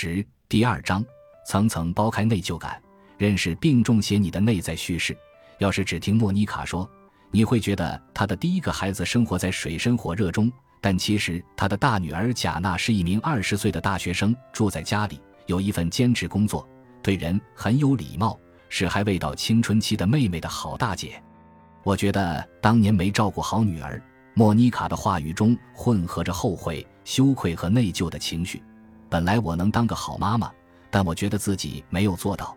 十第二章，层层剥开内疚感，认识并重写你的内在叙事。要是只听莫妮卡说，你会觉得她的第一个孩子生活在水深火热中，但其实她的大女儿贾娜是一名二十岁的大学生，住在家里，有一份兼职工作，对人很有礼貌，是还未到青春期的妹妹的好大姐。我觉得当年没照顾好女儿。莫妮卡的话语中混合着后悔、羞愧和内疚的情绪。本来我能当个好妈妈，但我觉得自己没有做到。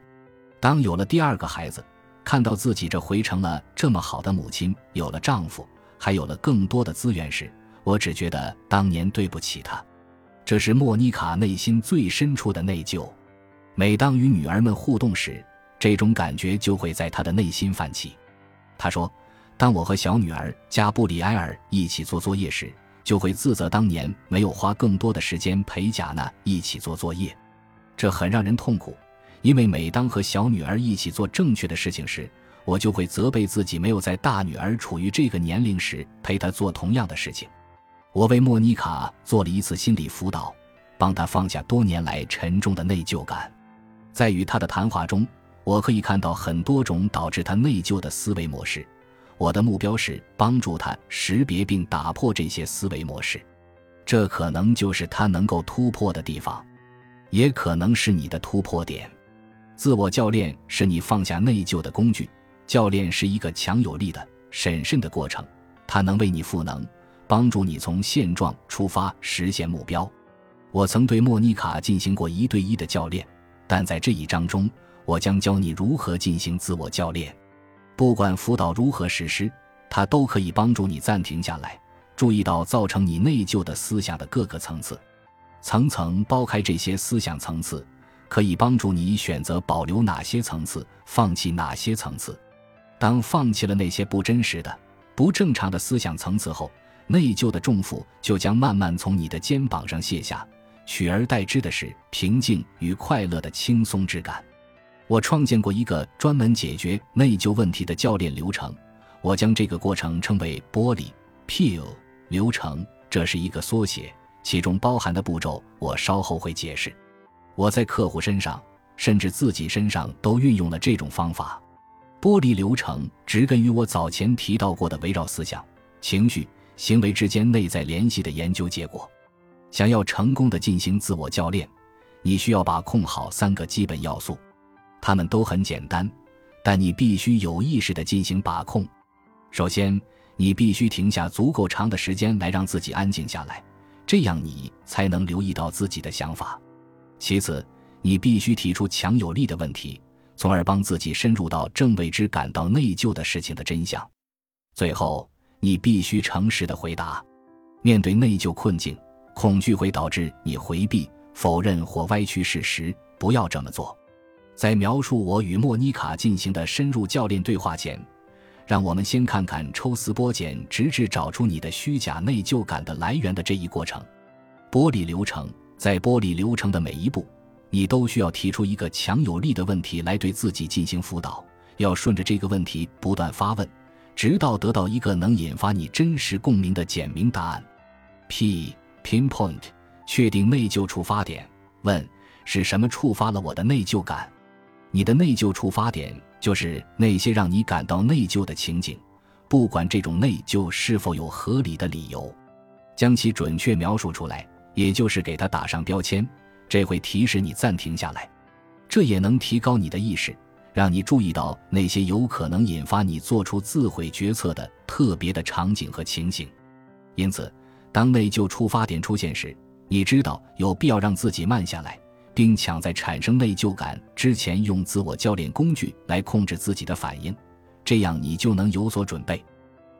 当有了第二个孩子，看到自己这回成了这么好的母亲，有了丈夫，还有了更多的资源时，我只觉得当年对不起她。这是莫妮卡内心最深处的内疚。每当与女儿们互动时，这种感觉就会在她的内心泛起。她说。当我和小女儿加布里埃尔一起做作业时，就会自责当年没有花更多的时间陪贾娜一起做作业，这很让人痛苦。因为每当和小女儿一起做正确的事情时，我就会责备自己没有在大女儿处于这个年龄时陪她做同样的事情。我为莫妮卡做了一次心理辅导，帮她放下多年来沉重的内疚感。在与她的谈话中，我可以看到很多种导致她内疚的思维模式。我的目标是帮助他识别并打破这些思维模式，这可能就是他能够突破的地方，也可能是你的突破点。自我教练是你放下内疚的工具。教练是一个强有力的、审慎的过程，它能为你赋能，帮助你从现状出发实现目标。我曾对莫妮卡进行过一对一的教练，但在这一章中，我将教你如何进行自我教练。不管辅导如何实施，它都可以帮助你暂停下来，注意到造成你内疚的思想的各个层次，层层剥开这些思想层次，可以帮助你选择保留哪些层次，放弃哪些层次。当放弃了那些不真实的、不正常的思想层次后，内疚的重负就将慢慢从你的肩膀上卸下，取而代之的是平静与快乐的轻松之感。我创建过一个专门解决内疚问题的教练流程，我将这个过程称为“玻璃 peel” 流程，这是一个缩写，其中包含的步骤我稍后会解释。我在客户身上，甚至自己身上都运用了这种方法。玻璃流程植根于我早前提到过的围绕思想、情绪、行为之间内在联系的研究结果。想要成功的进行自我教练，你需要把控好三个基本要素。他们都很简单，但你必须有意识地进行把控。首先，你必须停下足够长的时间来让自己安静下来，这样你才能留意到自己的想法。其次，你必须提出强有力的问题，从而帮自己深入到正为之感到内疚的事情的真相。最后，你必须诚实地回答。面对内疚困境，恐惧会导致你回避、否认或歪曲事实。不要这么做。在描述我与莫妮卡进行的深入教练对话前，让我们先看看抽丝剥茧，直至找出你的虚假内疚感的来源的这一过程。剥离流程，在剥离流程的每一步，你都需要提出一个强有力的问题来对自己进行辅导。要顺着这个问题不断发问，直到得到一个能引发你真实共鸣的简明答案。P pinpoint 确定内疚触发点。问是什么触发了我的内疚感？你的内疚触发点就是那些让你感到内疚的情景，不管这种内疚是否有合理的理由，将其准确描述出来，也就是给它打上标签，这会提示你暂停下来。这也能提高你的意识，让你注意到那些有可能引发你做出自毁决策的特别的场景和情形。因此，当内疚触发点出现时，你知道有必要让自己慢下来。并抢在产生内疚感之前，用自我教练工具来控制自己的反应，这样你就能有所准备。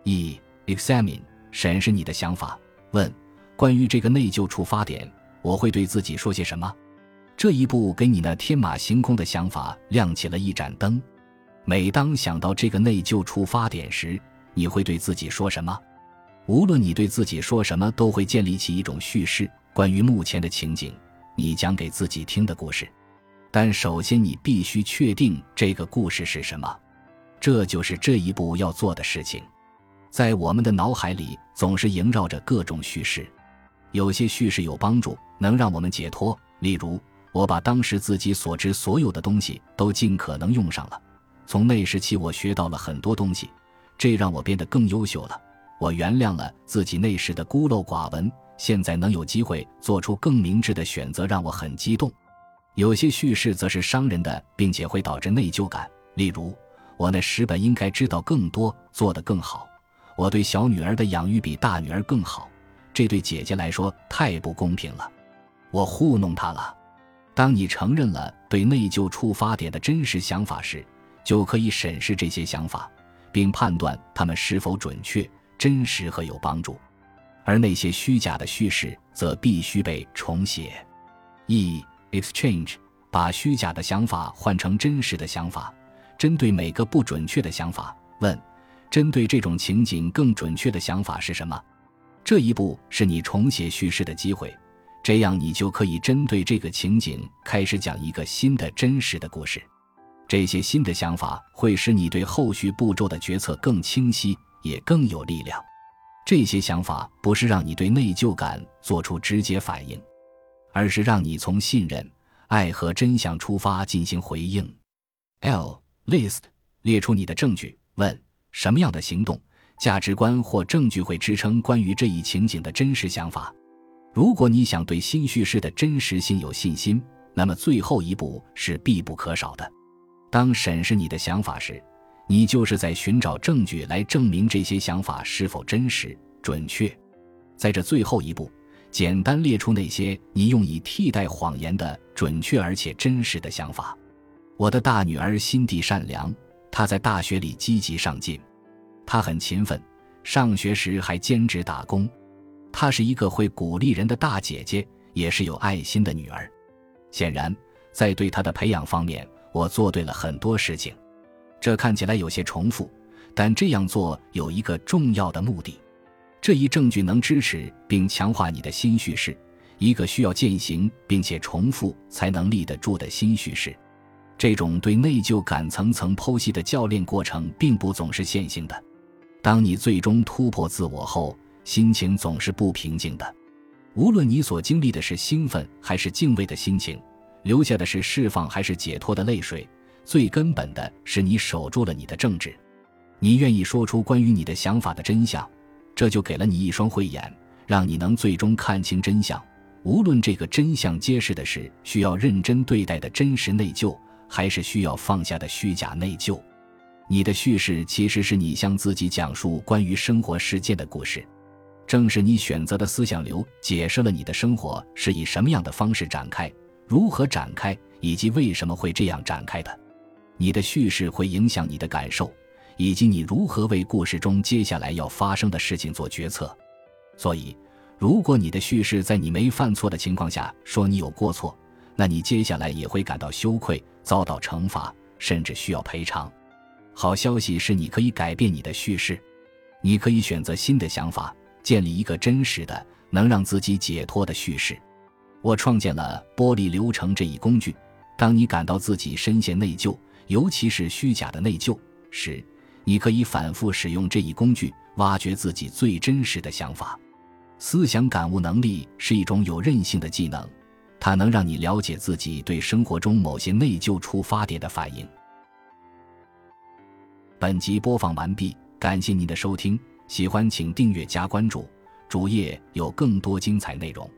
一 examine 审视你的想法，问关于这个内疚触发点，我会对自己说些什么？这一步给你那天马行空的想法亮起了一盏灯。每当想到这个内疚触发点时，你会对自己说什么？无论你对自己说什么，都会建立起一种叙事，关于目前的情景。你讲给自己听的故事，但首先你必须确定这个故事是什么，这就是这一步要做的事情。在我们的脑海里总是萦绕着各种叙事，有些叙事有帮助，能让我们解脱。例如，我把当时自己所知所有的东西都尽可能用上了。从那时起，我学到了很多东西，这让我变得更优秀了。我原谅了自己那时的孤陋寡闻，现在能有机会做出更明智的选择，让我很激动。有些叙事则是伤人的，并且会导致内疚感。例如，我那时本应该知道更多，做得更好。我对小女儿的养育比大女儿更好，这对姐姐来说太不公平了。我糊弄她了。当你承认了对内疚触发点的真实想法时，就可以审视这些想法，并判断它们是否准确、真实和有帮助。而那些虚假的叙事则必须被重写。e exchange 把虚假的想法换成真实的想法，针对每个不准确的想法问：针对这种情景更准确的想法是什么？这一步是你重写叙事的机会，这样你就可以针对这个情景开始讲一个新的真实的故事。这些新的想法会使你对后续步骤的决策更清晰，也更有力量。这些想法不是让你对内疚感做出直接反应，而是让你从信任、爱和真相出发进行回应。L list 列出你的证据，问什么样的行动、价值观或证据会支撑关于这一情景的真实想法。如果你想对新叙事的真实性有信心，那么最后一步是必不可少的。当审视你的想法时，你就是在寻找证据来证明这些想法是否真实、准确。在这最后一步，简单列出那些你用以替代谎言的准确而且真实的想法。我的大女儿心地善良，她在大学里积极上进，她很勤奋，上学时还兼职打工。她是一个会鼓励人的大姐姐，也是有爱心的女儿。显然，在对她的培养方面，我做对了很多事情，这看起来有些重复，但这样做有一个重要的目的。这一证据能支持并强化你的新叙事，一个需要践行并且重复才能立得住的新叙事。这种对内疚感层层剖析的教练过程并不总是线性的。当你最终突破自我后，心情总是不平静的。无论你所经历的是兴奋还是敬畏的心情。留下的是释放还是解脱的泪水？最根本的是你守住了你的正直，你愿意说出关于你的想法的真相，这就给了你一双慧眼，让你能最终看清真相。无论这个真相揭示的是需要认真对待的真实内疚，还是需要放下的虚假内疚，你的叙事其实是你向自己讲述关于生活事件的故事。正是你选择的思想流解释了你的生活是以什么样的方式展开。如何展开，以及为什么会这样展开的？你的叙事会影响你的感受，以及你如何为故事中接下来要发生的事情做决策。所以，如果你的叙事在你没犯错的情况下说你有过错，那你接下来也会感到羞愧、遭到惩罚，甚至需要赔偿。好消息是，你可以改变你的叙事，你可以选择新的想法，建立一个真实的、能让自己解脱的叙事。我创建了剥离流程这一工具。当你感到自己深陷内疚，尤其是虚假的内疚时，你可以反复使用这一工具，挖掘自己最真实的想法。思想感悟能力是一种有韧性的技能，它能让你了解自己对生活中某些内疚出发点的反应。本集播放完毕，感谢您的收听，喜欢请订阅加关注，主页有更多精彩内容。